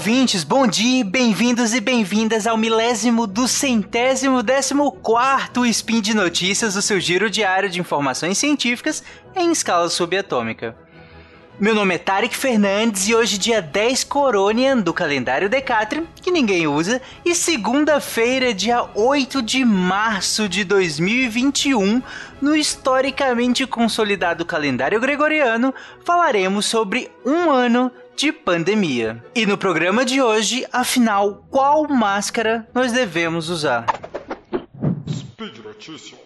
ouvintes, bom dia, bem-vindos e bem-vindas ao milésimo do centésimo décimo quarto Spin de Notícias, o seu giro diário de informações científicas em escala subatômica. Meu nome é Tarek Fernandes e hoje dia 10 Coronian do calendário Decatrin, que ninguém usa, e segunda-feira, dia 8 de março de 2021, no historicamente consolidado calendário gregoriano, falaremos sobre um ano de pandemia. E no programa de hoje, afinal, qual máscara nós devemos usar? Speed Notícias.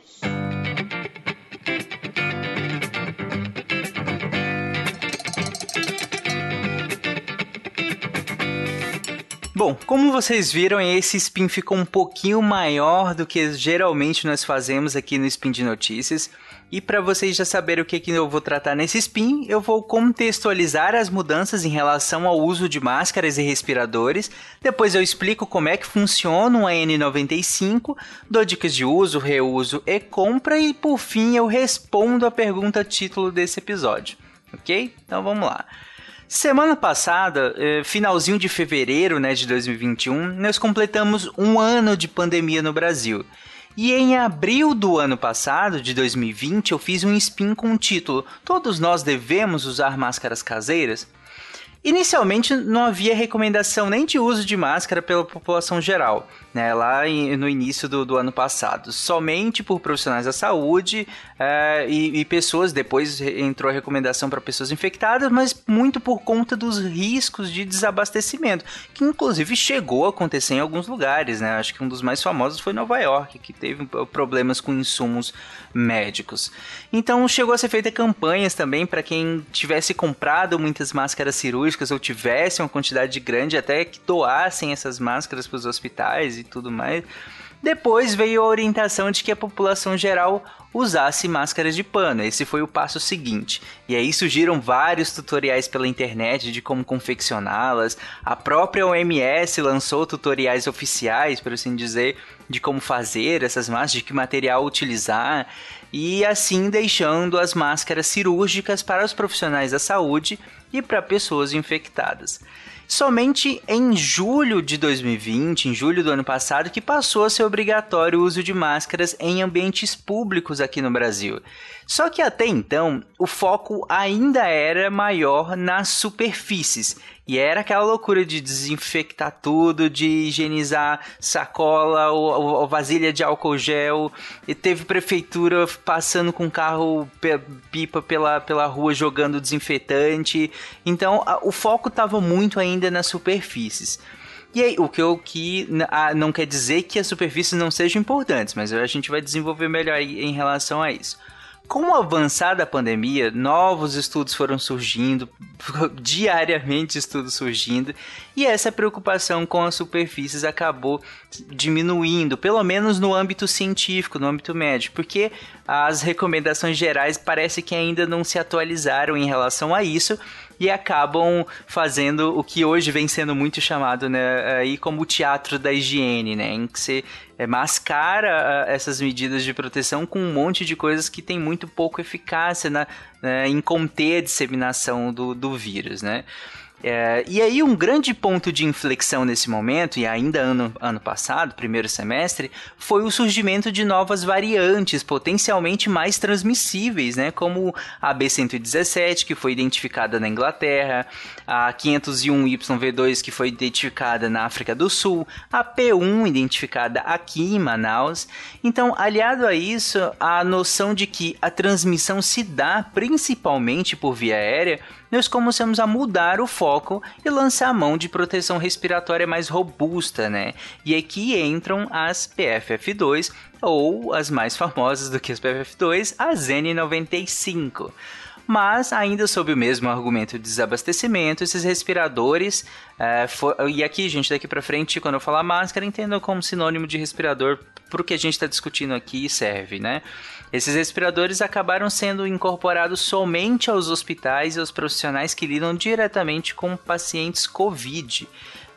Bom, como vocês viram, esse spin ficou um pouquinho maior do que geralmente nós fazemos aqui no Spin de Notícias. E para vocês já saberem o que, que eu vou tratar nesse spin, eu vou contextualizar as mudanças em relação ao uso de máscaras e respiradores. Depois eu explico como é que funciona uma N95, dou dicas de uso, reuso e compra e por fim eu respondo a pergunta título desse episódio. Ok? Então vamos lá. Semana passada, eh, finalzinho de fevereiro né, de 2021, nós completamos um ano de pandemia no Brasil. E em abril do ano passado, de 2020, eu fiz um spin com o título Todos nós devemos usar máscaras caseiras? Inicialmente não havia recomendação nem de uso de máscara pela população geral, né, lá no início do, do ano passado, somente por profissionais da saúde é, e, e, pessoas, depois entrou a recomendação para pessoas infectadas, mas muito por conta dos riscos de desabastecimento, que inclusive chegou a acontecer em alguns lugares, né, acho que um dos mais famosos foi Nova York, que teve problemas com insumos médicos. Então chegou a ser feita campanhas também para quem tivesse comprado muitas máscaras cirúrgicas ou tivesse uma quantidade grande, até que doassem essas máscaras para os hospitais e tudo mais. Depois veio a orientação de que a população geral usasse máscaras de pano. Esse foi o passo seguinte. E aí surgiram vários tutoriais pela internet de como confeccioná-las. A própria OMS lançou tutoriais oficiais, por assim dizer, de como fazer essas máscaras, de que material utilizar. E assim deixando as máscaras cirúrgicas para os profissionais da saúde e para pessoas infectadas. Somente em julho de 2020, em julho do ano passado, que passou a ser obrigatório o uso de máscaras em ambientes públicos aqui no Brasil. Só que até então, o foco ainda era maior nas superfícies. E era aquela loucura de desinfectar tudo, de higienizar sacola ou, ou vasilha de álcool gel. E teve prefeitura passando com carro pipa pela, pela rua jogando desinfetante. Então a, o foco estava muito ainda nas superfícies. E aí, o que eu que não quer dizer que as superfícies não sejam importantes, mas a gente vai desenvolver melhor em relação a isso. Com o avançar da pandemia, novos estudos foram surgindo, diariamente estudos surgindo, e essa preocupação com as superfícies acabou diminuindo, pelo menos no âmbito científico, no âmbito médico, porque as recomendações gerais parece que ainda não se atualizaram em relação a isso, e acabam fazendo o que hoje vem sendo muito chamado né, aí como o teatro da higiene, né, em que você é, mascara essas medidas de proteção com um monte de coisas que tem muito pouco eficácia na, né, em conter a disseminação do, do vírus, né. É, e aí, um grande ponto de inflexão nesse momento, e ainda ano, ano passado, primeiro semestre, foi o surgimento de novas variantes potencialmente mais transmissíveis, né? Como a B117, que foi identificada na Inglaterra, a 501YV2, que foi identificada na África do Sul, a P1, identificada aqui em Manaus. Então, aliado a isso, a noção de que a transmissão se dá principalmente por via aérea nós começamos a mudar o foco e lançar a mão de proteção respiratória mais robusta, né? E aqui entram as PFF2 ou as mais famosas do que as PFF2, as N95 mas ainda sob o mesmo argumento de desabastecimento, esses respiradores, é, for, e aqui, gente, daqui para frente, quando eu falar máscara, entendam como sinônimo de respirador para o que a gente está discutindo aqui serve, né? Esses respiradores acabaram sendo incorporados somente aos hospitais e aos profissionais que lidam diretamente com pacientes COVID.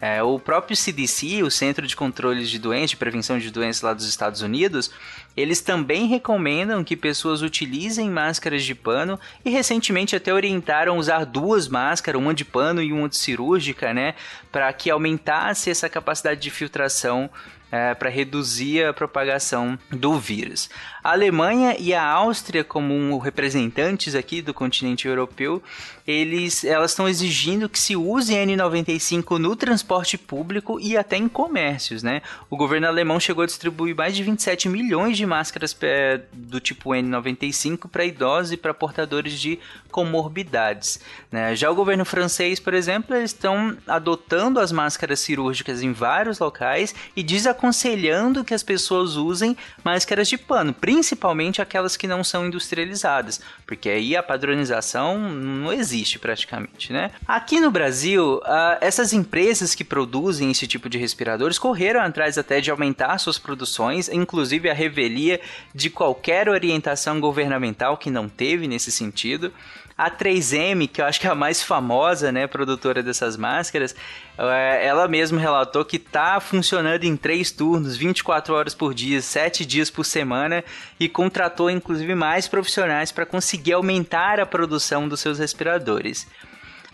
É, o próprio CDC, o Centro de Controle de Doenças, de Prevenção de Doenças lá dos Estados Unidos, eles também recomendam que pessoas utilizem máscaras de pano e recentemente até orientaram usar duas máscaras, uma de pano e uma de cirúrgica, né, para que aumentasse essa capacidade de filtração é, para reduzir a propagação do vírus. A Alemanha e a Áustria, como representantes aqui do continente europeu, eles, elas estão exigindo que se use N95 no transporte público e até em comércios, né? O governo alemão chegou a distribuir mais de 27 milhões de máscaras é, do tipo N95 para idosos e para portadores de comorbidades. Né? Já o governo francês, por exemplo, eles estão adotando as máscaras cirúrgicas em vários locais e desaconselhando que as pessoas usem máscaras de pano, principalmente aquelas que não são industrializadas, porque aí a padronização não existe praticamente, né? Aqui no Brasil, uh, essas empresas que produzem esse tipo de respiradores correram atrás até de aumentar suas produções, inclusive a revelia de qualquer orientação governamental que não teve nesse sentido. A 3M, que eu acho que é a mais famosa, né, produtora dessas máscaras, é, ela mesma relatou que está funcionando em três turnos, 24 horas por dia, 7 dias por semana e contratou inclusive mais profissionais para conseguir aumentar a produção dos seus respiradores.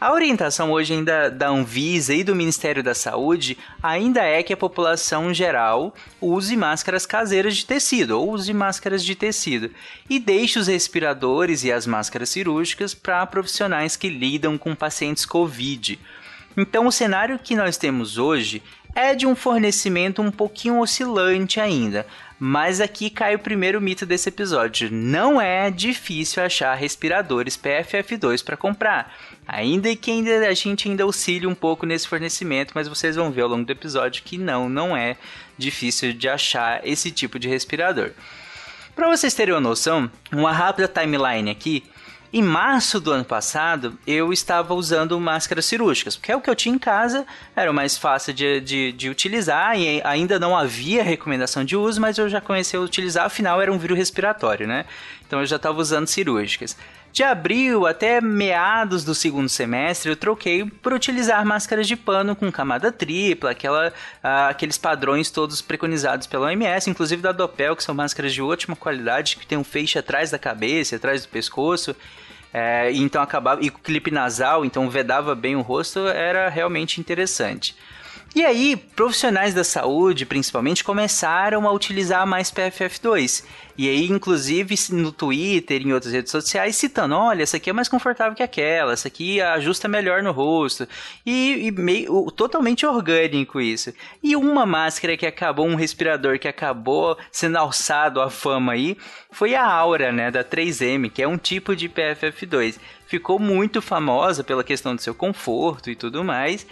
A orientação hoje ainda da Anvisa e do Ministério da Saúde ainda é que a população geral use máscaras caseiras de tecido ou use máscaras de tecido e deixe os respiradores e as máscaras cirúrgicas para profissionais que lidam com pacientes COVID. Então, o cenário que nós temos hoje é de um fornecimento um pouquinho oscilante ainda. Mas aqui cai o primeiro mito desse episódio. Não é difícil achar respiradores PFF2 para comprar. Ainda que ainda a gente ainda auxilie um pouco nesse fornecimento, mas vocês vão ver ao longo do episódio que não, não é difícil de achar esse tipo de respirador. Para vocês terem uma noção, uma rápida timeline aqui, em março do ano passado, eu estava usando máscaras cirúrgicas, porque é o que eu tinha em casa, era o mais fácil de, de, de utilizar e ainda não havia recomendação de uso, mas eu já comecei a utilizar, afinal era um vírus respiratório, né? Então eu já estava usando cirúrgicas. De abril até meados do segundo semestre, eu troquei por utilizar máscaras de pano com camada tripla, aquela, ah, aqueles padrões todos preconizados pela OMS, inclusive da Doppel, que são máscaras de ótima qualidade, que tem um feixe atrás da cabeça, atrás do pescoço. É, então acabava. E com clipe nasal, então vedava bem o rosto, era realmente interessante. E aí, profissionais da saúde, principalmente, começaram a utilizar mais PFF2. E aí, inclusive, no Twitter e em outras redes sociais, citando: olha, essa aqui é mais confortável que aquela, essa aqui ajusta melhor no rosto. E, e meio totalmente orgânico isso. E uma máscara que acabou, um respirador que acabou sendo alçado à fama aí, foi a Aura, né, da 3M, que é um tipo de PFF2. Ficou muito famosa pela questão do seu conforto e tudo mais.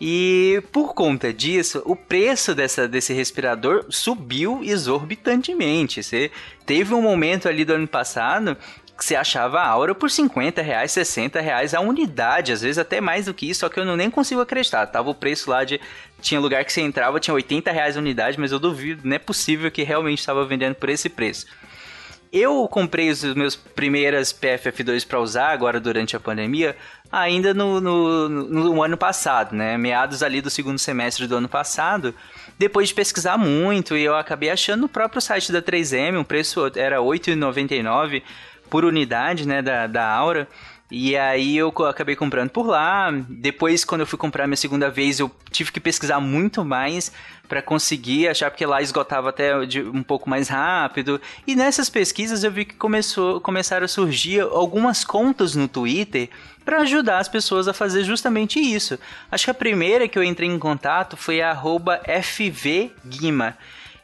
E por conta disso, o preço dessa, desse respirador subiu exorbitantemente. Você teve um momento ali do ano passado que você achava a Aura por 50 reais, 60 reais a unidade, às vezes até mais do que isso, só que eu não nem consigo acreditar. Tava o preço lá de. Tinha lugar que você entrava, tinha 80 reais a unidade, mas eu duvido, não é possível que realmente estava vendendo por esse preço. Eu comprei os meus primeiras PFF2 para usar agora durante a pandemia ainda no, no, no, ano passado, né? Meados ali do segundo semestre do ano passado. Depois de pesquisar muito, e eu acabei achando no próprio site da 3M, o preço era R$ 8,99 por unidade, né, da, da Aura. E aí eu acabei comprando por lá. Depois, quando eu fui comprar minha segunda vez, eu tive que pesquisar muito mais para conseguir achar, porque lá esgotava até um pouco mais rápido. E nessas pesquisas eu vi que começou, começaram a surgir algumas contas no Twitter para ajudar as pessoas a fazer justamente isso. Acho que a primeira que eu entrei em contato foi a FVGuima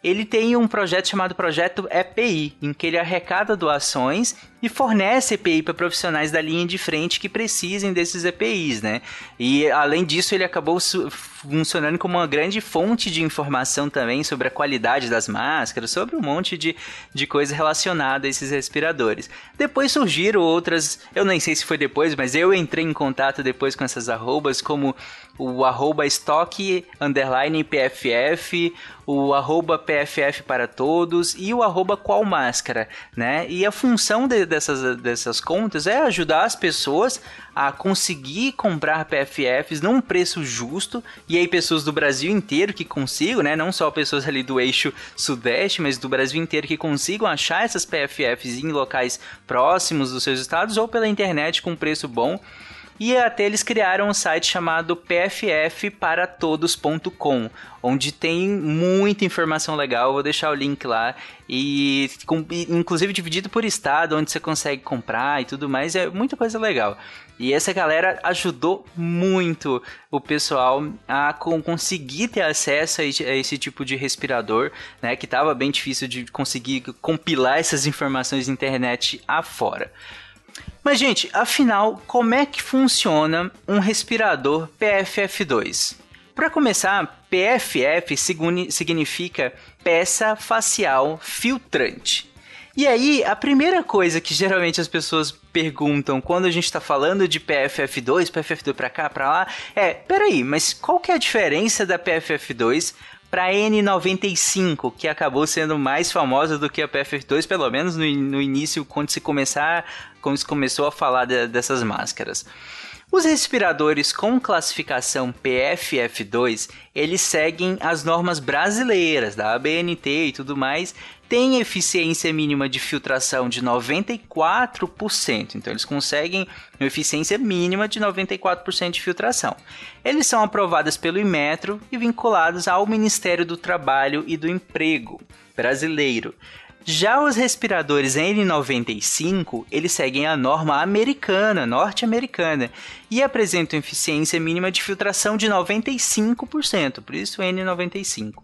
ele tem um projeto chamado Projeto EPI, em que ele arrecada doações e fornece EPI para profissionais da linha de frente que precisem desses EPIs, né? E além disso, ele acabou funcionando como uma grande fonte de informação também sobre a qualidade das máscaras, sobre um monte de, de coisa relacionada a esses respiradores. Depois surgiram outras, eu nem sei se foi depois, mas eu entrei em contato depois com essas arrobas, como o arroba estoque underline PFF, o arroba PFF para todos e o arroba qual máscara, né? E a função de, dessas, dessas contas é ajudar as pessoas a conseguir comprar PFFs num preço justo, e aí pessoas do Brasil inteiro que consigam, né, não só pessoas ali do eixo sudeste, mas do Brasil inteiro que consigam achar essas PFFs em locais próximos dos seus estados ou pela internet com preço bom. E até eles criaram um site chamado pffparatodos.com, onde tem muita informação legal. Vou deixar o link lá. E inclusive dividido por estado, onde você consegue comprar e tudo mais. É muita coisa legal. E essa galera ajudou muito o pessoal a conseguir ter acesso a esse tipo de respirador, né? Que estava bem difícil de conseguir compilar essas informações na internet afora. Mas, gente, afinal, como é que funciona um respirador PFF2? Para começar, PFF significa peça facial filtrante. E aí, a primeira coisa que geralmente as pessoas perguntam quando a gente está falando de PFF2, PFF2 para cá, para lá, é, peraí, mas qual que é a diferença da PFF2 para N95, que acabou sendo mais famosa do que a PFF2, pelo menos no, no início, quando se começar, quando se começou a falar de, dessas máscaras. Os respiradores com classificação PFF2, eles seguem as normas brasileiras da ABNT e tudo mais, têm eficiência mínima de filtração de 94%. Então eles conseguem uma eficiência mínima de 94% de filtração. Eles são aprovados pelo Inmetro e vinculados ao Ministério do Trabalho e do Emprego brasileiro. Já os respiradores N95, eles seguem a norma americana, norte-americana, e apresentam eficiência mínima de filtração de 95%, por isso N95.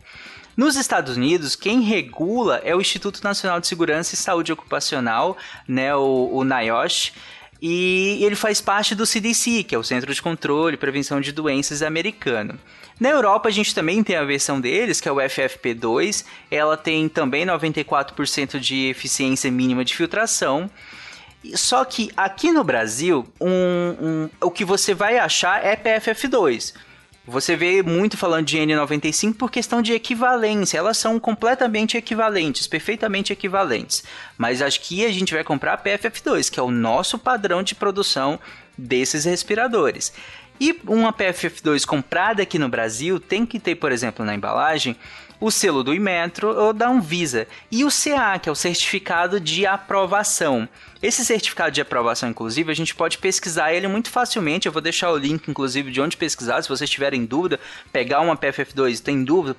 Nos Estados Unidos, quem regula é o Instituto Nacional de Segurança e Saúde Ocupacional, né, o, o NIOSH, e ele faz parte do CDC, que é o Centro de Controle e Prevenção de Doenças americano. Na Europa a gente também tem a versão deles, que é o FFP2. Ela tem também 94% de eficiência mínima de filtração. Só que aqui no Brasil, um, um, o que você vai achar é PFF2. Você vê muito falando de N95 por questão de equivalência. Elas são completamente equivalentes, perfeitamente equivalentes. Mas aqui a gente vai comprar PFF2, que é o nosso padrão de produção desses respiradores. E uma PFF2 comprada aqui no Brasil tem que ter, por exemplo, na embalagem, o selo do Imetro ou da Anvisa e o CA, que é o certificado de aprovação. Esse certificado de aprovação, inclusive, a gente pode pesquisar ele muito facilmente. Eu vou deixar o link, inclusive, de onde pesquisar. Se vocês tiverem dúvida, pegar uma PFF2 tem dúvida,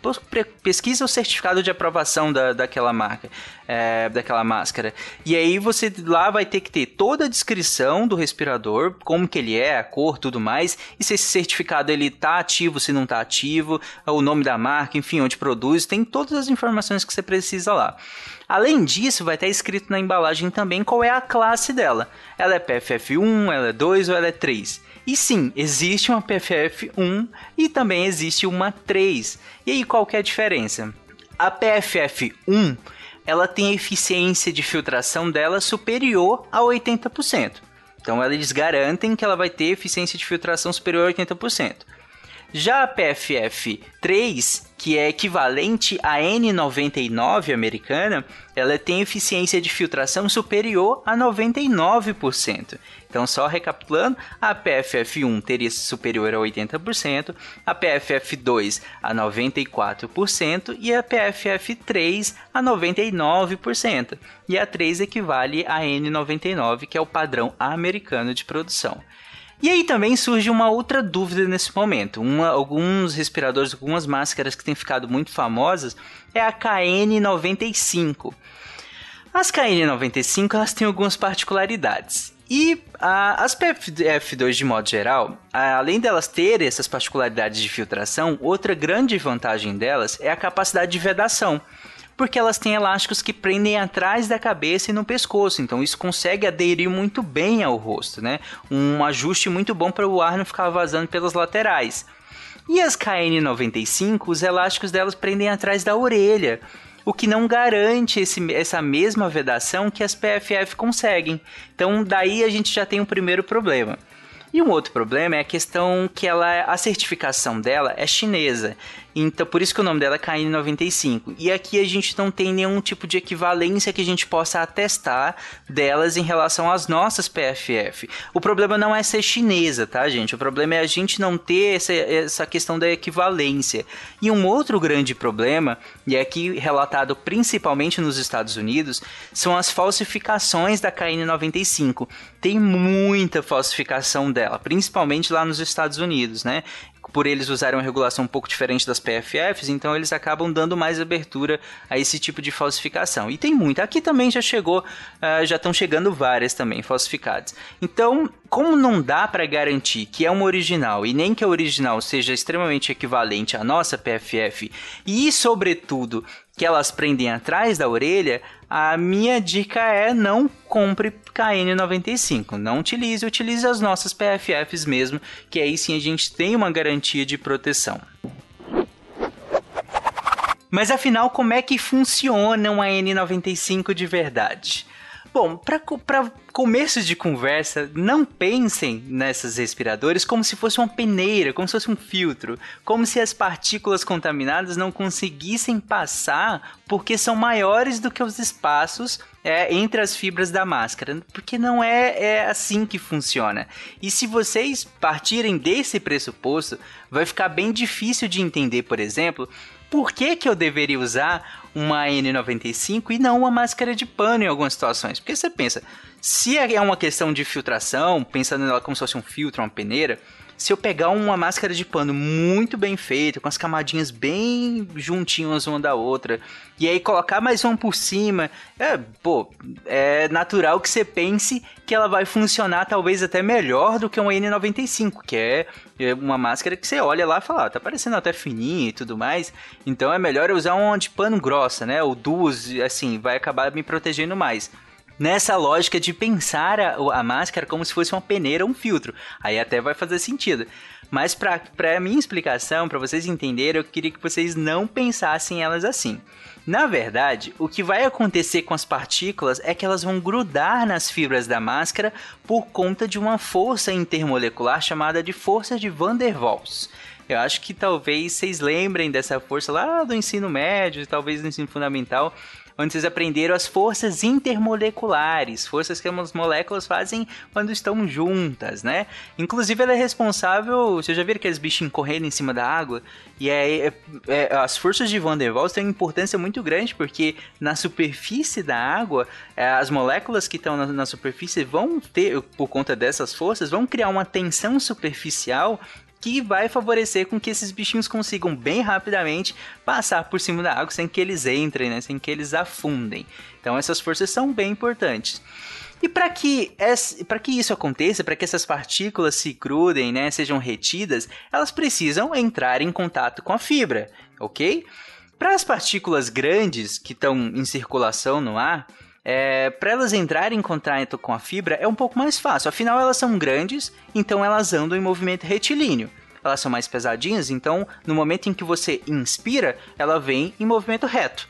pesquisa o certificado de aprovação da, daquela marca, é, daquela máscara. E aí você lá vai ter que ter toda a descrição do respirador, como que ele é, a cor, tudo mais, e se esse certificado ele tá ativo, se não tá ativo, o nome da marca, enfim, onde produz, tem todas as informações que você precisa lá. Além disso, vai estar escrito na embalagem também qual é a classe dela. Ela é PFF1, ela é 2 ou ela é 3. E sim, existe uma PFF1 e também existe uma 3. E aí qual que é a diferença? A PFF1 ela tem a eficiência de filtração dela superior a 80%. Então eles garantem que ela vai ter eficiência de filtração superior a 80%. Já a PFF 3, que é equivalente à N99 americana, ela tem eficiência de filtração superior a 99%. Então, só recapitulando, a PFF1 teria superior a 80%, a PFF2 a 94% e a PFF3 a 99%. E a 3 equivale a N99, que é o padrão americano de produção. E aí também surge uma outra dúvida nesse momento. Uma, alguns respiradores, algumas máscaras que têm ficado muito famosas é a KN95. As KN95 elas têm algumas particularidades. E a, as PFF2 de modo geral, a, além delas terem essas particularidades de filtração, outra grande vantagem delas é a capacidade de vedação porque elas têm elásticos que prendem atrás da cabeça e no pescoço, então isso consegue aderir muito bem ao rosto, né? Um ajuste muito bom para o ar não ficar vazando pelas laterais. E as KN95, os elásticos delas prendem atrás da orelha, o que não garante esse, essa mesma vedação que as PFF conseguem. Então, daí a gente já tem um primeiro problema. E um outro problema é a questão que ela, a certificação dela é chinesa. Então, por isso que o nome dela é KN95. E aqui a gente não tem nenhum tipo de equivalência que a gente possa atestar delas em relação às nossas PFF. O problema não é ser chinesa, tá, gente? O problema é a gente não ter essa, essa questão da equivalência. E um outro grande problema, e é aqui relatado principalmente nos Estados Unidos, são as falsificações da KN95. Tem muita falsificação dela, principalmente lá nos Estados Unidos, né? Por eles usarem uma regulação um pouco diferente das PFFs, então eles acabam dando mais abertura a esse tipo de falsificação. E tem muita. Aqui também já chegou, uh, já estão chegando várias também falsificadas. Então, como não dá para garantir que é uma original e nem que a original seja extremamente equivalente à nossa PFF e, sobretudo, que elas prendem atrás da orelha, a minha dica é não compre KN95. Não utilize, utilize as nossas PFFs mesmo, que aí sim a gente tem uma garantia de proteção. Mas afinal, como é que funciona uma N95 de verdade? Bom, para começo de conversa, não pensem nessas respiradores como se fosse uma peneira, como se fosse um filtro, como se as partículas contaminadas não conseguissem passar porque são maiores do que os espaços é, entre as fibras da máscara, porque não é, é assim que funciona. E se vocês partirem desse pressuposto, vai ficar bem difícil de entender, por exemplo, por que, que eu deveria usar uma N95 e não uma máscara de pano em algumas situações. Porque você pensa, se é uma questão de filtração, pensando nela como se fosse um filtro, uma peneira, se eu pegar uma máscara de pano muito bem feita, com as camadinhas bem juntinhas uma da outra, e aí colocar mais uma por cima, é, pô, é natural que você pense que ela vai funcionar talvez até melhor do que uma N95, que é, é uma máscara que você olha lá e fala, ah, tá parecendo até fininha e tudo mais, então é melhor eu usar uma de pano grossa, né, ou duas, assim, vai acabar me protegendo mais nessa lógica de pensar a, a máscara como se fosse uma peneira um filtro. Aí até vai fazer sentido. Mas para a minha explicação, para vocês entenderem, eu queria que vocês não pensassem elas assim. Na verdade, o que vai acontecer com as partículas é que elas vão grudar nas fibras da máscara por conta de uma força intermolecular chamada de força de Van der Waals. Eu acho que talvez vocês lembrem dessa força lá do ensino médio, talvez do ensino fundamental, onde vocês aprenderam as forças intermoleculares, forças que as moléculas fazem quando estão juntas, né? Inclusive ela é responsável, vocês já viram aqueles bichinhos correndo em cima da água? E é, é, é, as forças de Van der Waals têm uma importância muito grande, porque na superfície da água, é, as moléculas que estão na, na superfície vão ter, por conta dessas forças, vão criar uma tensão superficial que vai favorecer com que esses bichinhos consigam bem rapidamente passar por cima da água sem que eles entrem, né? sem que eles afundem. Então essas forças são bem importantes. E para que, que isso aconteça, para que essas partículas se grudem, né, sejam retidas, elas precisam entrar em contato com a fibra, ok? Para as partículas grandes que estão em circulação no ar, é, para elas entrarem em contato com a fibra é um pouco mais fácil. Afinal, elas são grandes, então elas andam em movimento retilíneo. Elas são mais pesadinhas, então no momento em que você inspira, ela vem em movimento reto.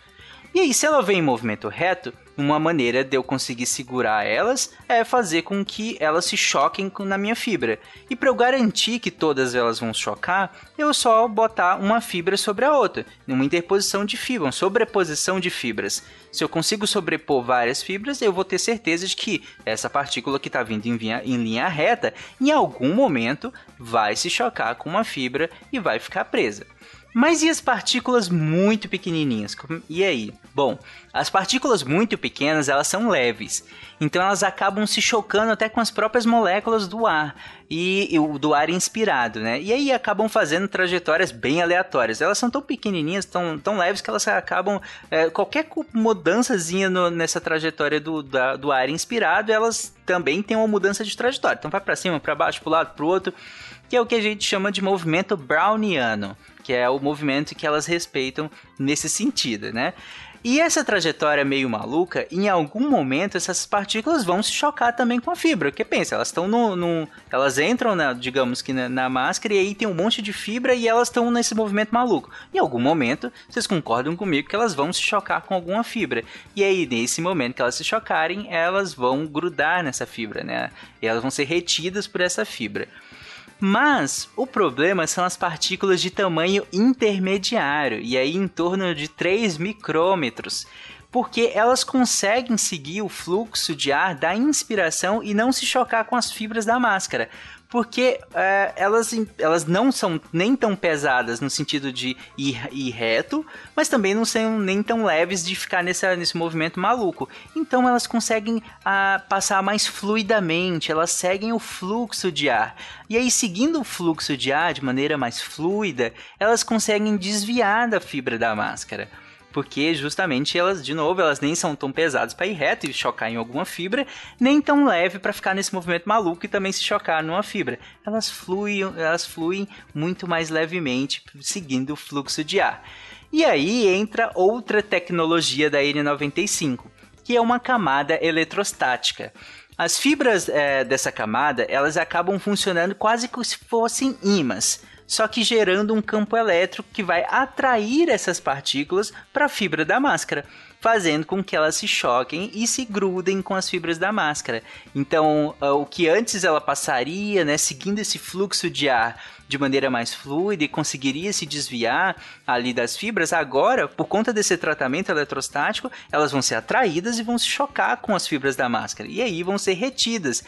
E aí, se ela vem em movimento reto, uma maneira de eu conseguir segurar elas é fazer com que elas se choquem na minha fibra. E para eu garantir que todas elas vão chocar, eu só botar uma fibra sobre a outra, uma interposição de fibra, uma sobreposição de fibras. Se eu consigo sobrepor várias fibras, eu vou ter certeza de que essa partícula que está vindo em em linha reta, em algum momento vai se chocar com uma fibra e vai ficar presa. Mas e as partículas muito pequenininhas? E aí? Bom, as partículas muito pequenas, elas são leves. Então elas acabam se chocando até com as próprias moléculas do ar e, e do ar inspirado, né? E aí acabam fazendo trajetórias bem aleatórias. Elas são tão pequenininhas, tão, tão leves que elas acabam é, qualquer mudançazinha no, nessa trajetória do, da, do ar inspirado, elas também têm uma mudança de trajetória. Então vai para cima, para baixo, para o lado, para o outro, que é o que a gente chama de movimento browniano que é o movimento que elas respeitam nesse sentido, né? E essa trajetória meio maluca, em algum momento essas partículas vão se chocar também com a fibra. Porque pensa, elas estão no, no, Elas entram, na, digamos que na, na, máscara, e aí tem um monte de fibra e elas estão nesse movimento maluco. Em algum momento, vocês concordam comigo que elas vão se chocar com alguma fibra. E aí, nesse momento que elas se chocarem, elas vão grudar nessa fibra, né? E elas vão ser retidas por essa fibra. Mas o problema são as partículas de tamanho intermediário, e aí em torno de 3 micrômetros, porque elas conseguem seguir o fluxo de ar da inspiração e não se chocar com as fibras da máscara porque é, elas, elas não são nem tão pesadas no sentido de ir, ir reto, mas também não são nem tão leves de ficar nesse nesse movimento maluco. Então elas conseguem a, passar mais fluidamente, elas seguem o fluxo de ar. E aí, seguindo o fluxo de ar de maneira mais fluida, elas conseguem desviar da fibra da máscara porque justamente elas, de novo, elas nem são tão pesadas para ir reto e chocar em alguma fibra, nem tão leve para ficar nesse movimento maluco e também se chocar numa fibra. Elas fluem, elas fluem muito mais levemente, seguindo o fluxo de ar. E aí entra outra tecnologia da N95, que é uma camada eletrostática. As fibras é, dessa camada elas acabam funcionando quase como se fossem ímãs só que gerando um campo elétrico que vai atrair essas partículas para a fibra da máscara, fazendo com que elas se choquem e se grudem com as fibras da máscara. Então, ah, o que antes ela passaria, né, seguindo esse fluxo de ar de maneira mais fluida e conseguiria se desviar ali das fibras, agora, por conta desse tratamento eletrostático, elas vão ser atraídas e vão se chocar com as fibras da máscara e aí vão ser retidas.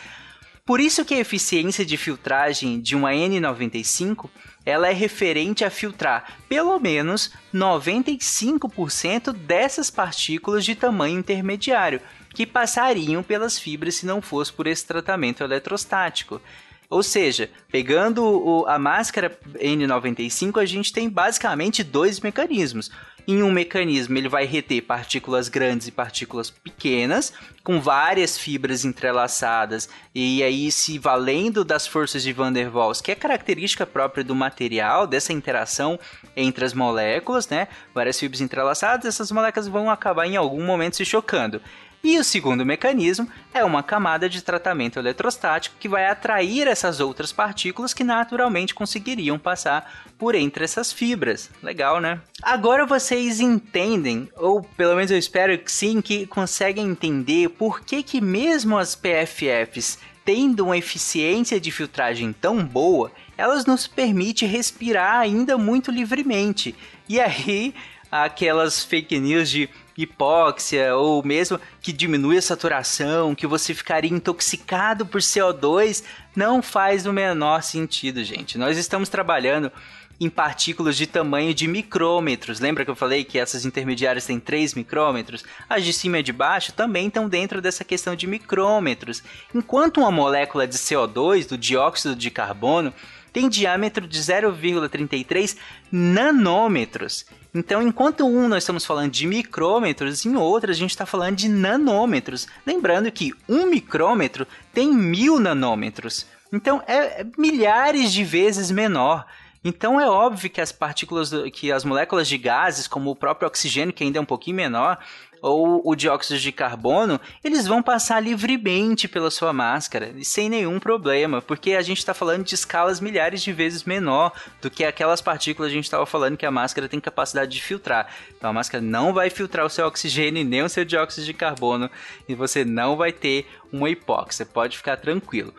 Por isso que a eficiência de filtragem de uma N95 ela é referente a filtrar pelo menos 95% dessas partículas de tamanho intermediário, que passariam pelas fibras se não fosse por esse tratamento eletrostático. Ou seja, pegando o, a máscara N95, a gente tem basicamente dois mecanismos. Em um mecanismo, ele vai reter partículas grandes e partículas pequenas, com várias fibras entrelaçadas, e aí se valendo das forças de Van der Waals, que é característica própria do material, dessa interação entre as moléculas, né? Várias fibras entrelaçadas, essas moléculas vão acabar em algum momento se chocando. E o segundo mecanismo é uma camada de tratamento eletrostático que vai atrair essas outras partículas que naturalmente conseguiriam passar por entre essas fibras. Legal, né? Agora vocês entendem, ou pelo menos eu espero que sim, que conseguem entender por que que mesmo as PFFs tendo uma eficiência de filtragem tão boa, elas nos permitem respirar ainda muito livremente. E aí, aquelas fake news de hipóxia ou mesmo que diminui a saturação, que você ficaria intoxicado por CO2, não faz o menor sentido, gente. Nós estamos trabalhando em partículas de tamanho de micrômetros. Lembra que eu falei que essas intermediárias têm 3 micrômetros? As de cima e de baixo também estão dentro dessa questão de micrômetros. Enquanto uma molécula de CO2, do dióxido de carbono, tem diâmetro de 0,33 nanômetros. Então, enquanto um nós estamos falando de micrômetros, em outro a gente está falando de nanômetros. Lembrando que um micrômetro tem mil nanômetros. Então, é, é milhares de vezes menor. Então é óbvio que as partículas, que as moléculas de gases, como o próprio oxigênio, que ainda é um pouquinho menor, ou o dióxido de carbono, eles vão passar livremente pela sua máscara sem nenhum problema, porque a gente está falando de escalas milhares de vezes menor do que aquelas partículas que a gente estava falando que a máscara tem capacidade de filtrar. Então a máscara não vai filtrar o seu oxigênio nem o seu dióxido de carbono e você não vai ter uma hipóxia, pode ficar tranquilo.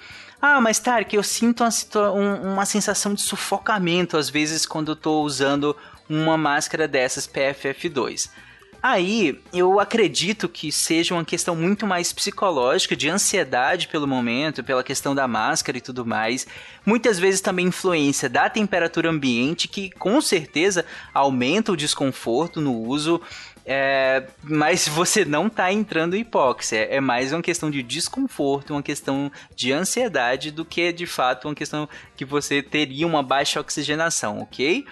Ah, mas Tarek, eu sinto uma, uma sensação de sufocamento às vezes quando eu estou usando uma máscara dessas PFF2. Aí eu acredito que seja uma questão muito mais psicológica, de ansiedade pelo momento, pela questão da máscara e tudo mais. Muitas vezes também influência da temperatura ambiente, que com certeza aumenta o desconforto no uso. É, mas você não está entrando em hipóxia. É mais uma questão de desconforto, uma questão de ansiedade do que de fato uma questão que você teria uma baixa oxigenação, ok?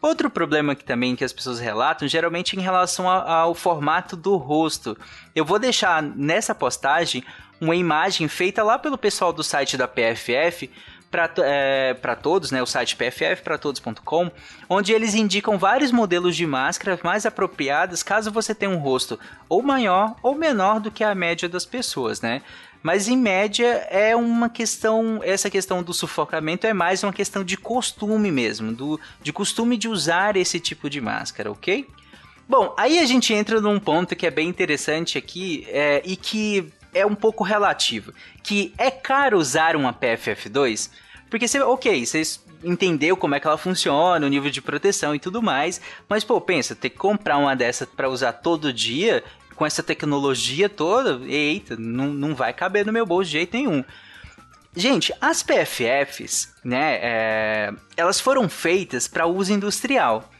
Outro problema que também que as pessoas relatam, geralmente em relação ao formato do rosto. Eu vou deixar nessa postagem uma imagem feita lá pelo pessoal do site da PFF para é, todos, né, o site pffpratodos.com, onde eles indicam vários modelos de máscaras mais apropriadas caso você tenha um rosto ou maior ou menor do que a média das pessoas, né? Mas em média é uma questão, essa questão do sufocamento é mais uma questão de costume mesmo, do, de costume de usar esse tipo de máscara, ok? Bom, aí a gente entra num ponto que é bem interessante aqui é, e que é um pouco relativo, que é caro usar uma PFF2? Porque você, ok, vocês entendeu como é que ela funciona, o nível de proteção e tudo mais, mas pô, pensa, ter que comprar uma dessa para usar todo dia, com essa tecnologia toda, eita, não, não vai caber no meu bolso de jeito nenhum. Gente, as PFFs, né, é, elas foram feitas para uso industrial.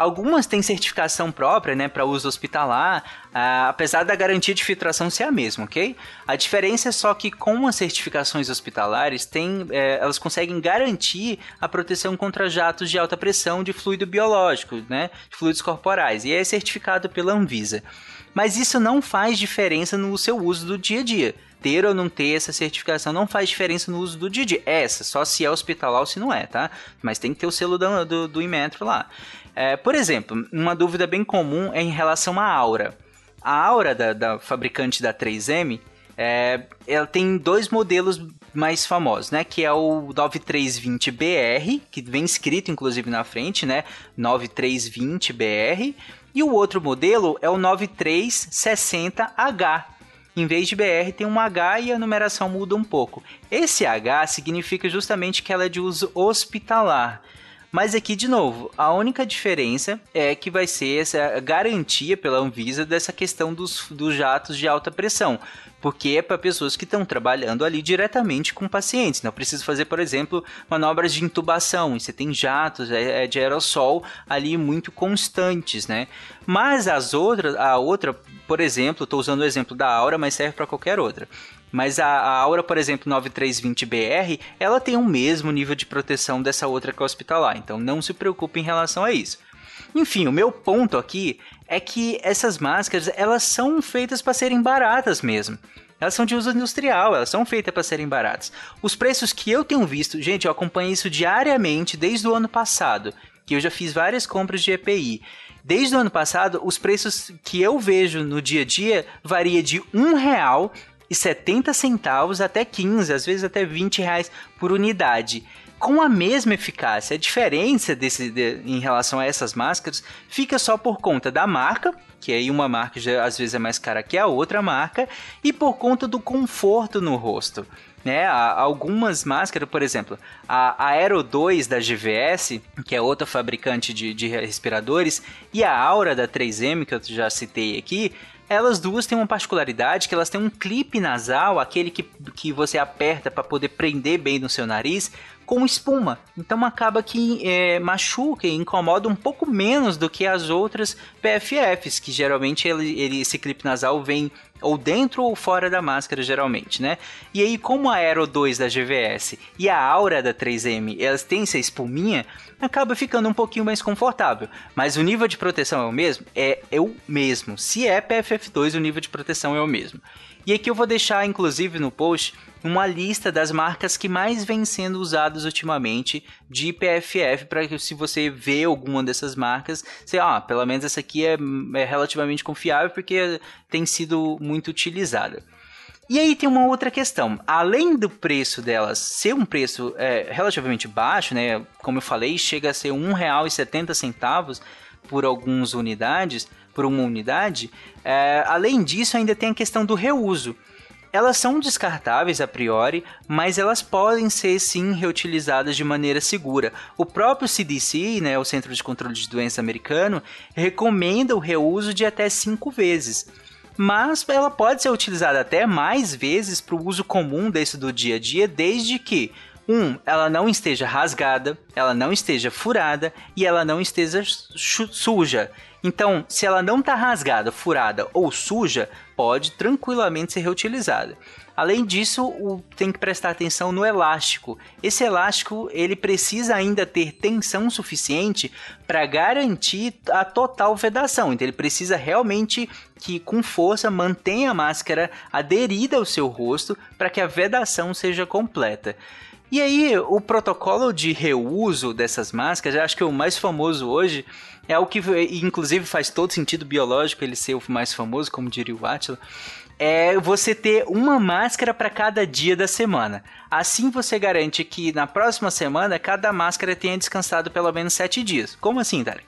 Algumas têm certificação própria, né, para uso hospitalar, ah, apesar da garantia de filtração ser a mesma, ok? A diferença é só que com as certificações hospitalares, tem, é, elas conseguem garantir a proteção contra jatos de alta pressão de fluido biológico, né, de fluidos corporais, e é certificado pela Anvisa. Mas isso não faz diferença no seu uso do dia a dia ter ou não ter essa certificação não faz diferença no uso do dia. Essa, só se é hospitalar ou se não é, tá? Mas tem que ter o selo do, do, do Inmetro lá. É, por exemplo, uma dúvida bem comum é em relação à aura. A aura da, da fabricante da 3M, é, ela tem dois modelos mais famosos, né? Que é o 9320BR, que vem escrito inclusive na frente, né? 9320BR. E o outro modelo é o 9360H. Em vez de BR tem um H e a numeração muda um pouco. Esse H significa justamente que ela é de uso hospitalar. Mas aqui, de novo, a única diferença é que vai ser essa garantia pela Anvisa dessa questão dos, dos jatos de alta pressão. Porque é para pessoas que estão trabalhando ali diretamente com pacientes. Não precisa fazer, por exemplo, manobras de intubação. Você tem jatos é, é de aerossol ali muito constantes, né? Mas as outras, a outra, por exemplo, estou usando o exemplo da Aura, mas serve para qualquer outra. Mas a, a Aura, por exemplo, 9320BR, ela tem o mesmo nível de proteção dessa outra que é hospitalar. Então não se preocupe em relação a isso. Enfim, o meu ponto aqui é que essas máscaras, elas são feitas para serem baratas mesmo. Elas são de uso industrial, elas são feitas para serem baratas. Os preços que eu tenho visto, gente, eu acompanho isso diariamente desde o ano passado, que eu já fiz várias compras de EPI. Desde o ano passado, os preços que eu vejo no dia a dia varia de um real e 70 centavos até 15, às vezes até 20 reais por unidade. Com a mesma eficácia, a diferença desse, de, em relação a essas máscaras fica só por conta da marca, que aí uma marca já, às vezes é mais cara que a outra marca, e por conta do conforto no rosto. Né, algumas máscaras, por exemplo, a Aero 2 da GVS, que é outra fabricante de, de respiradores, e a Aura da 3M, que eu já citei aqui, elas duas têm uma particularidade que elas têm um clipe nasal, aquele que, que você aperta para poder prender bem no seu nariz, com espuma. Então acaba que é, machuca e incomoda um pouco menos do que as outras PFFs, que geralmente ele, ele, esse clipe nasal vem ou dentro ou fora da máscara, geralmente, né? E aí, como a Aero 2 da GVS e a Aura da 3M, elas têm essa espuminha, acaba ficando um pouquinho mais confortável. Mas o nível de proteção é o mesmo? É, é o mesmo. Se é PFF2, o nível de proteção é o mesmo. E aqui eu vou deixar, inclusive, no post uma lista das marcas que mais vêm sendo usadas ultimamente de PFF para que se você vê alguma dessas marcas, você, ah, pelo menos essa aqui é, é relativamente confiável porque tem sido muito utilizada. E aí tem uma outra questão. Além do preço delas ser um preço é, relativamente baixo, né? Como eu falei, chega a ser R$ 1,70 por algumas unidades, por uma unidade. É, além disso, ainda tem a questão do reuso. Elas são descartáveis a priori, mas elas podem ser sim reutilizadas de maneira segura. O próprio CDC, né, o Centro de Controle de Doenças americano, recomenda o reuso de até cinco vezes. Mas ela pode ser utilizada até mais vezes para o uso comum desse do dia a dia, desde que um, ela não esteja rasgada, ela não esteja furada e ela não esteja suja. Então, se ela não está rasgada, furada ou suja, pode tranquilamente ser reutilizada. Além disso, tem que prestar atenção no elástico. Esse elástico ele precisa ainda ter tensão suficiente para garantir a total vedação. Então ele precisa realmente que com força mantenha a máscara aderida ao seu rosto para que a vedação seja completa. E aí, o protocolo de reuso dessas máscaras, acho que o mais famoso hoje é o que, inclusive, faz todo sentido biológico ele ser o mais famoso, como diria o Atila, é você ter uma máscara para cada dia da semana. Assim você garante que na próxima semana cada máscara tenha descansado pelo menos sete dias. Como assim, Tarek?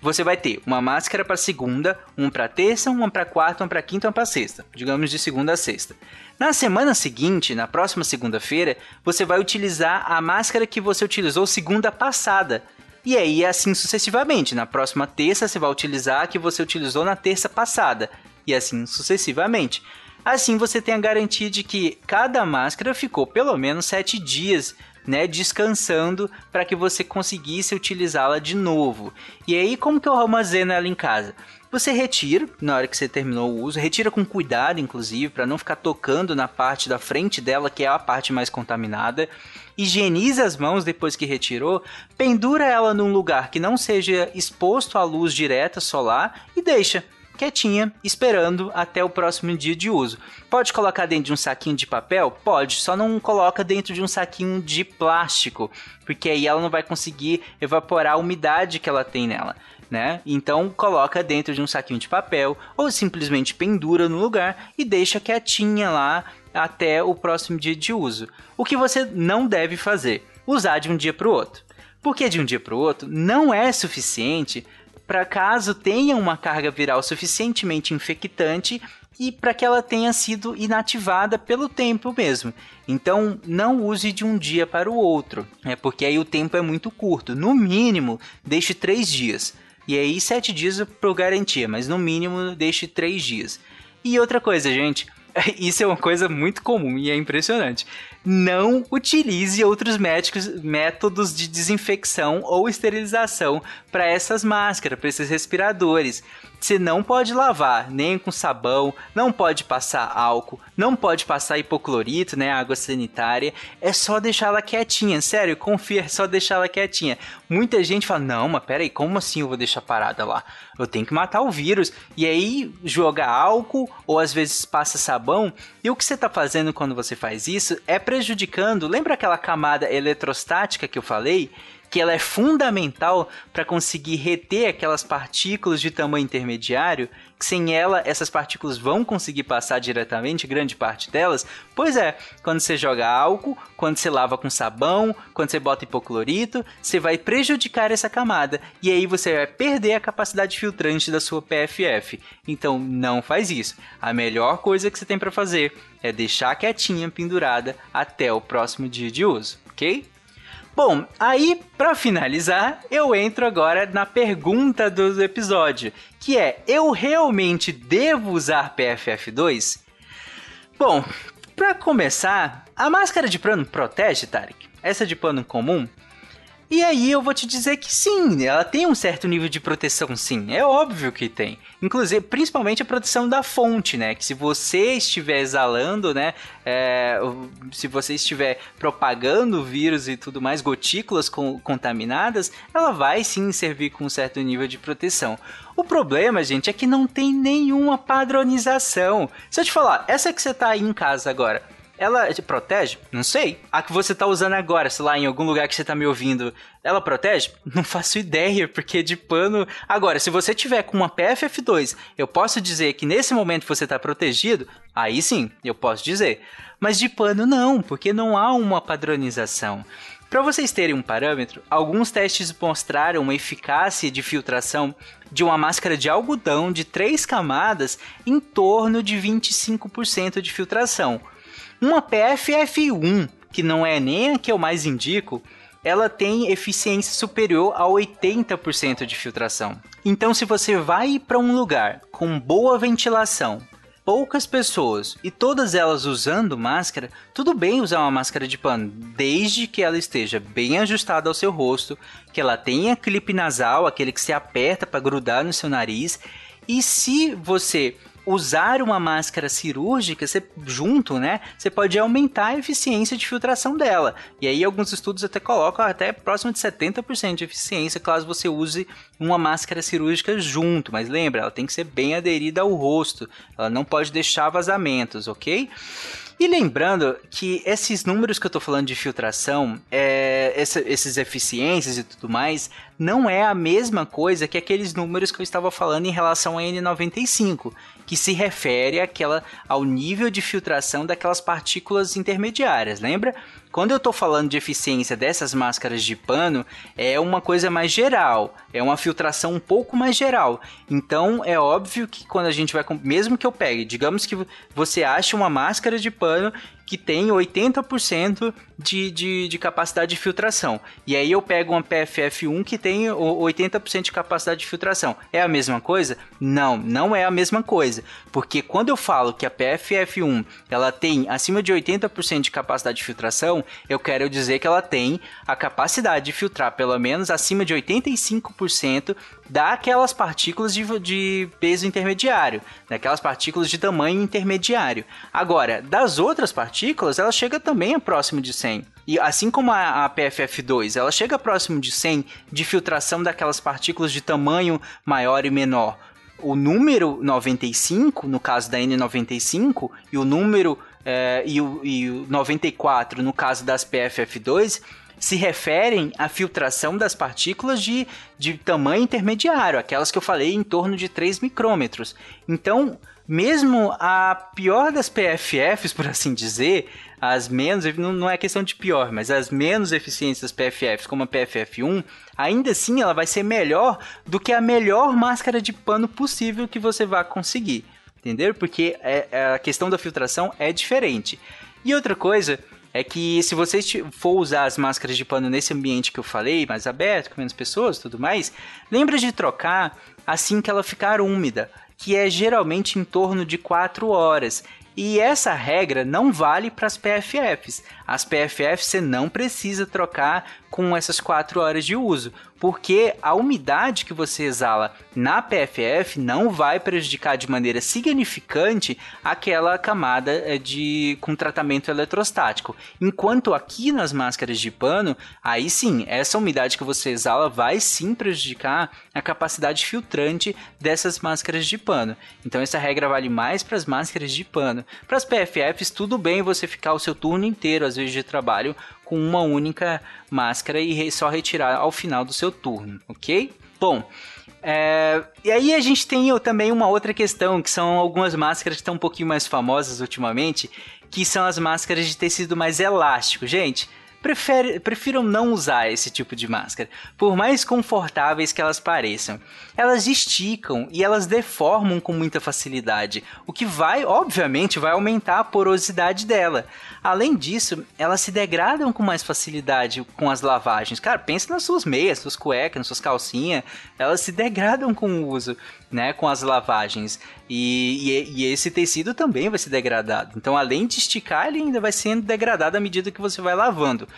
você vai ter uma máscara para segunda, uma para terça, uma para quarta, uma para quinta, uma para sexta, digamos de segunda a sexta. Na semana seguinte, na próxima segunda-feira, você vai utilizar a máscara que você utilizou segunda passada. E aí, assim sucessivamente. Na próxima terça, você vai utilizar a que você utilizou na terça passada. E assim sucessivamente. Assim você tem a garantia de que cada máscara ficou pelo menos 7 dias né, descansando para que você conseguisse utilizá-la de novo. E aí, como que eu armazeno ela em casa? Você retira na hora que você terminou o uso, retira com cuidado, inclusive, para não ficar tocando na parte da frente dela, que é a parte mais contaminada. Higieniza as mãos depois que retirou, pendura ela num lugar que não seja exposto à luz direta solar e deixa quietinha, esperando até o próximo dia de uso. Pode colocar dentro de um saquinho de papel? Pode, só não coloca dentro de um saquinho de plástico, porque aí ela não vai conseguir evaporar a umidade que ela tem nela. Né? Então coloca dentro de um saquinho de papel ou simplesmente pendura no lugar e deixa quietinha lá até o próximo dia de uso. O que você não deve fazer? Usar de um dia para o outro. Porque de um dia para o outro não é suficiente para caso tenha uma carga viral suficientemente infectante e para que ela tenha sido inativada pelo tempo mesmo. Então, não use de um dia para o outro, é porque aí o tempo é muito curto. No mínimo, deixe três dias. E aí, sete dias por garantia, mas no mínimo, deixe três dias. E outra coisa, gente, isso é uma coisa muito comum e é impressionante não utilize outros médicos, métodos de desinfecção ou esterilização para essas máscaras, para esses respiradores. Você não pode lavar nem com sabão, não pode passar álcool, não pode passar hipoclorito, né, água sanitária. É só deixar ela quietinha, sério, confia, é só deixar ela quietinha. Muita gente fala: "Não, mas peraí, como assim eu vou deixar parada lá? Eu tenho que matar o vírus". E aí joga álcool ou às vezes passa sabão. E o que você está fazendo quando você faz isso é prejudicando. Lembra aquela camada eletrostática que eu falei? Que ela é fundamental para conseguir reter aquelas partículas de tamanho intermediário, que sem ela essas partículas vão conseguir passar diretamente, grande parte delas. Pois é, quando você joga álcool, quando você lava com sabão, quando você bota hipoclorito, você vai prejudicar essa camada e aí você vai perder a capacidade filtrante da sua PFF. Então não faz isso. A melhor coisa que você tem para fazer é deixar quietinha pendurada até o próximo dia de uso, ok? Bom, aí para finalizar, eu entro agora na pergunta do episódio, que é: eu realmente devo usar PFF2? Bom, para começar, a máscara de pano protege, Tarek? Essa de pano comum? E aí eu vou te dizer que sim, ela tem um certo nível de proteção, sim. É óbvio que tem. Inclusive, principalmente a proteção da fonte, né? Que se você estiver exalando, né? É, se você estiver propagando vírus e tudo mais, gotículas contaminadas, ela vai sim servir com um certo nível de proteção. O problema, gente, é que não tem nenhuma padronização. Se eu te falar, essa que você tá aí em casa agora, ela te protege? Não sei. A que você tá usando agora, sei lá, em algum lugar que você tá me ouvindo, ela protege? Não faço ideia, porque de pano. Agora, se você tiver com uma PFF2, eu posso dizer que nesse momento você tá protegido? Aí sim, eu posso dizer. Mas de pano não, porque não há uma padronização. Para vocês terem um parâmetro, alguns testes mostraram uma eficácia de filtração de uma máscara de algodão de três camadas em torno de 25% de filtração. Uma PFF1, que não é nem a que eu mais indico, ela tem eficiência superior a 80% de filtração. Então, se você vai para um lugar com boa ventilação, poucas pessoas e todas elas usando máscara, tudo bem usar uma máscara de pano, desde que ela esteja bem ajustada ao seu rosto, que ela tenha clipe nasal, aquele que se aperta para grudar no seu nariz. E se você usar uma máscara cirúrgica, você, junto, né, você pode aumentar a eficiência de filtração dela. E aí alguns estudos até colocam até próximo de 70% de eficiência caso você use uma máscara cirúrgica junto. Mas lembra, ela tem que ser bem aderida ao rosto. Ela não pode deixar vazamentos, ok? E lembrando que esses números que eu tô falando de filtração, é, essa, esses eficiências e tudo mais, não é a mesma coisa que aqueles números que eu estava falando em relação a N95, que se refere àquela, ao nível de filtração daquelas partículas intermediárias, lembra? Quando eu estou falando de eficiência dessas máscaras de pano, é uma coisa mais geral, é uma filtração um pouco mais geral. Então é óbvio que quando a gente vai. Mesmo que eu pegue, digamos que você acha uma máscara de pano que tem 80% de, de, de, capacidade de filtração. E aí eu pego uma PFF1 que tem 80% de capacidade de filtração. É a mesma coisa? Não, não é a mesma coisa. Porque quando eu falo que a PFF1 ela tem acima de 80% de capacidade de filtração, eu quero dizer que ela tem a capacidade de filtrar pelo menos acima de 85% daquelas partículas de, de peso intermediário, daquelas partículas de tamanho intermediário. Agora, das outras partículas, ela chega também a próximo de 100. E assim como a, a PFF2, ela chega próximo de 100 de filtração daquelas partículas de tamanho maior e menor. O número 95, no caso da N95, e o número é, e, o, e o 94, no caso das PFF2, se referem à filtração das partículas de, de tamanho intermediário, aquelas que eu falei em torno de 3 micrômetros. Então, mesmo a pior das PFFs, por assim dizer, as menos, não é questão de pior, mas as menos eficientes das PFFs, como a PFF1, ainda assim ela vai ser melhor do que a melhor máscara de pano possível que você vai conseguir. Entendeu? Porque é, é, a questão da filtração é diferente. E outra coisa é que se você for usar as máscaras de pano nesse ambiente que eu falei, mais aberto, com menos pessoas tudo mais, lembra de trocar assim que ela ficar úmida, que é geralmente em torno de 4 horas. E essa regra não vale para as PFFs. As PFFs você não precisa trocar com essas 4 horas de uso, porque a umidade que você exala na PFF não vai prejudicar de maneira significante aquela camada eh, de com tratamento eletrostático. Enquanto aqui nas máscaras de pano, aí sim, essa umidade que você exala vai sim prejudicar a capacidade filtrante dessas máscaras de pano. Então essa regra vale mais para as máscaras de pano. Para as PFFs, tudo bem você ficar o seu turno inteiro, às vezes de trabalho, com uma única máscara e só retirar ao final do seu turno, ok? Bom, é, e aí a gente tem também uma outra questão, que são algumas máscaras que estão um pouquinho mais famosas ultimamente, que são as máscaras de tecido mais elástico. Gente, prefere, prefiram não usar esse tipo de máscara, por mais confortáveis que elas pareçam. Elas esticam e elas deformam com muita facilidade, o que vai, obviamente, vai aumentar a porosidade dela. Além disso, elas se degradam com mais facilidade com as lavagens. Cara, pensa nas suas meias, suas cuecas, nas suas calcinhas, elas se degradam com o uso, né, com as lavagens. E, e, e, esse tecido também vai ser degradado. Então, além de esticar, ele ainda vai sendo degradado à medida que você vai lavando.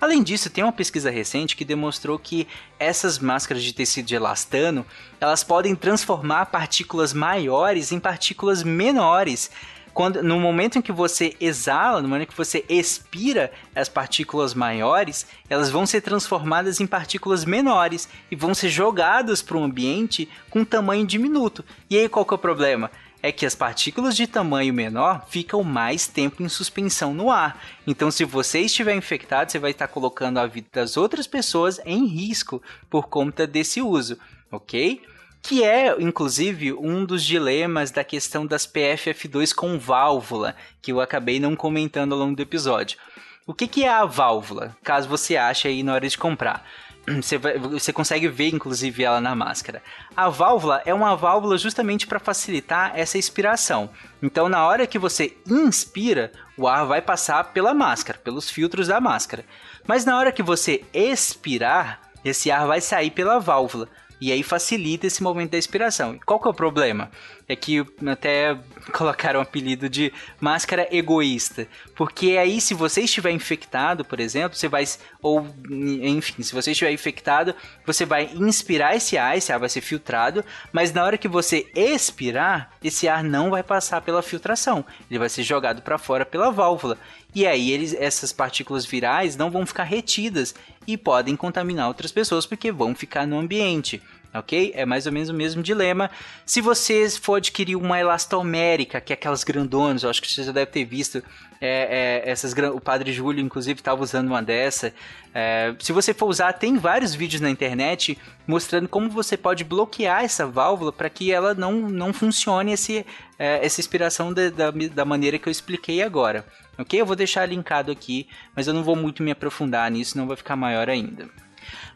Além disso, tem uma pesquisa recente que demonstrou que essas máscaras de tecido de elastano, elas podem transformar partículas maiores em partículas menores quando, no momento em que você exala, no momento em que você expira as partículas maiores, elas vão ser transformadas em partículas menores e vão ser jogadas para o ambiente com tamanho diminuto. E aí qual que é o problema? é que as partículas de tamanho menor ficam mais tempo em suspensão no ar. Então, se você estiver infectado, você vai estar colocando a vida das outras pessoas em risco por conta desse uso, ok? Que é, inclusive, um dos dilemas da questão das PFF2 com válvula, que eu acabei não comentando ao longo do episódio. O que, que é a válvula, caso você ache aí na hora de comprar? Você, vai, você consegue ver, inclusive, ela na máscara. A válvula é uma válvula justamente para facilitar essa expiração. Então, na hora que você inspira, o ar vai passar pela máscara, pelos filtros da máscara. Mas na hora que você expirar, esse ar vai sair pela válvula. E aí facilita esse momento da expiração. qual que é o problema? É que até colocaram o apelido de máscara egoísta. Porque aí, se você estiver infectado, por exemplo, você vai. Ou, enfim, se você estiver infectado, você vai inspirar esse ar, esse ar vai ser filtrado, mas na hora que você expirar, esse ar não vai passar pela filtração. Ele vai ser jogado para fora pela válvula. E aí eles, essas partículas virais não vão ficar retidas e podem contaminar outras pessoas porque vão ficar no ambiente. Ok? É mais ou menos o mesmo dilema. Se você for adquirir uma elastomérica, que é aquelas grandonas, eu acho que você já deve ter visto, é, é, essas, o Padre Júlio, inclusive, estava usando uma dessa. É, se você for usar, tem vários vídeos na internet mostrando como você pode bloquear essa válvula para que ela não, não funcione esse, é, essa inspiração da, da, da maneira que eu expliquei agora. Ok? Eu vou deixar linkado aqui, mas eu não vou muito me aprofundar nisso, não vai ficar maior ainda.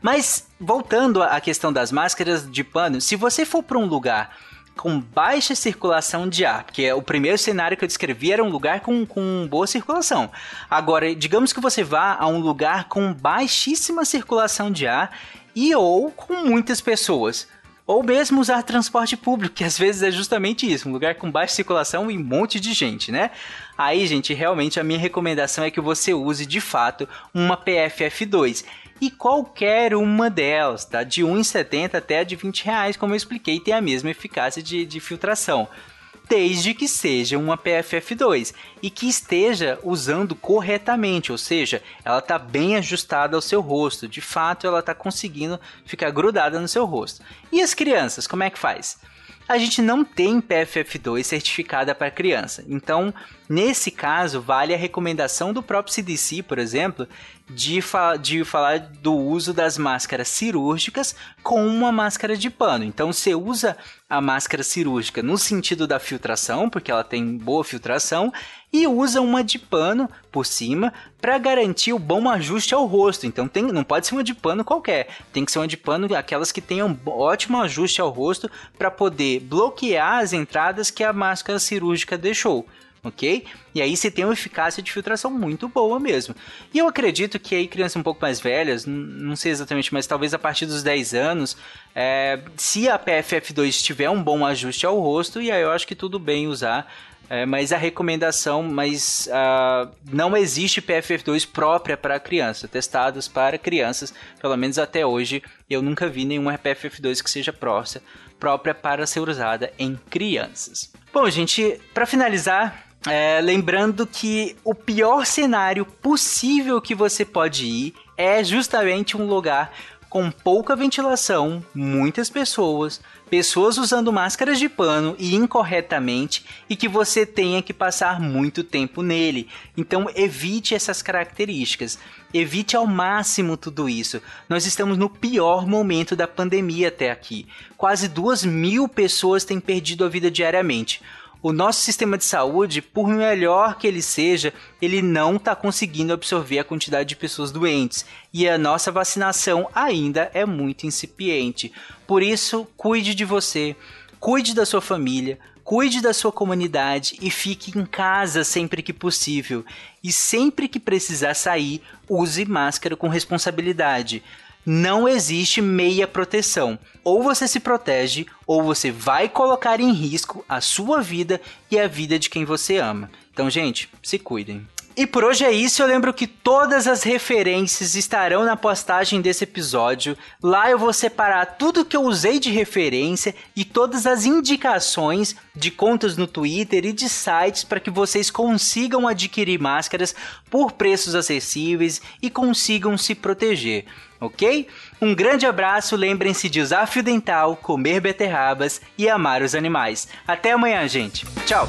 Mas voltando à questão das máscaras de pano, se você for para um lugar com baixa circulação de ar, porque o primeiro cenário que eu descrevi era um lugar com, com boa circulação. Agora, digamos que você vá a um lugar com baixíssima circulação de ar e ou com muitas pessoas. Ou mesmo usar transporte público, que às vezes é justamente isso, um lugar com baixa circulação e um monte de gente, né? Aí, gente, realmente a minha recomendação é que você use de fato uma PFF2 e qualquer uma delas, tá? De 1,70 até a de 20 reais, como eu expliquei, tem a mesma eficácia de, de filtração. Desde que seja uma PFF2 e que esteja usando corretamente, ou seja, ela está bem ajustada ao seu rosto, de fato ela está conseguindo ficar grudada no seu rosto. E as crianças, como é que faz? a gente não tem PFF2 certificada para criança. Então, nesse caso, vale a recomendação do próprio CDC, por exemplo, de, fa de falar do uso das máscaras cirúrgicas com uma máscara de pano. Então você usa a máscara cirúrgica no sentido da filtração, porque ela tem boa filtração, e usa uma de pano por cima para garantir o bom ajuste ao rosto. Então tem, não pode ser uma de pano qualquer, tem que ser uma de pano aquelas que tenham ótimo ajuste ao rosto para poder bloquear as entradas que a máscara cirúrgica deixou ok? E aí você tem uma eficácia de filtração muito boa mesmo. E eu acredito que aí crianças um pouco mais velhas, não sei exatamente, mas talvez a partir dos 10 anos, é, se a PFF2 tiver um bom ajuste ao rosto, e aí eu acho que tudo bem usar. É, mas a recomendação, mas uh, não existe PFF2 própria para criança, testados para crianças, pelo menos até hoje, eu nunca vi nenhuma PFF2 que seja própria para ser usada em crianças. Bom, gente, para finalizar, é, lembrando que o pior cenário possível que você pode ir é justamente um lugar com pouca ventilação, muitas pessoas, pessoas usando máscaras de pano e incorretamente e que você tenha que passar muito tempo nele. Então evite essas características. Evite ao máximo tudo isso. Nós estamos no pior momento da pandemia até aqui. Quase duas mil pessoas têm perdido a vida diariamente o nosso sistema de saúde, por melhor que ele seja, ele não está conseguindo absorver a quantidade de pessoas doentes e a nossa vacinação ainda é muito incipiente. Por isso, cuide de você, cuide da sua família, cuide da sua comunidade e fique em casa sempre que possível. E sempre que precisar sair, use máscara com responsabilidade não existe meia proteção. Ou você se protege, ou você vai colocar em risco a sua vida e a vida de quem você ama. Então, gente, se cuidem. E por hoje é isso. Eu lembro que todas as referências estarão na postagem desse episódio. Lá eu vou separar tudo que eu usei de referência e todas as indicações de contas no Twitter e de sites para que vocês consigam adquirir máscaras por preços acessíveis e consigam se proteger ok? Um grande abraço, lembrem-se de usar fio dental, comer beterrabas e amar os animais. Até amanhã, gente. Tchau!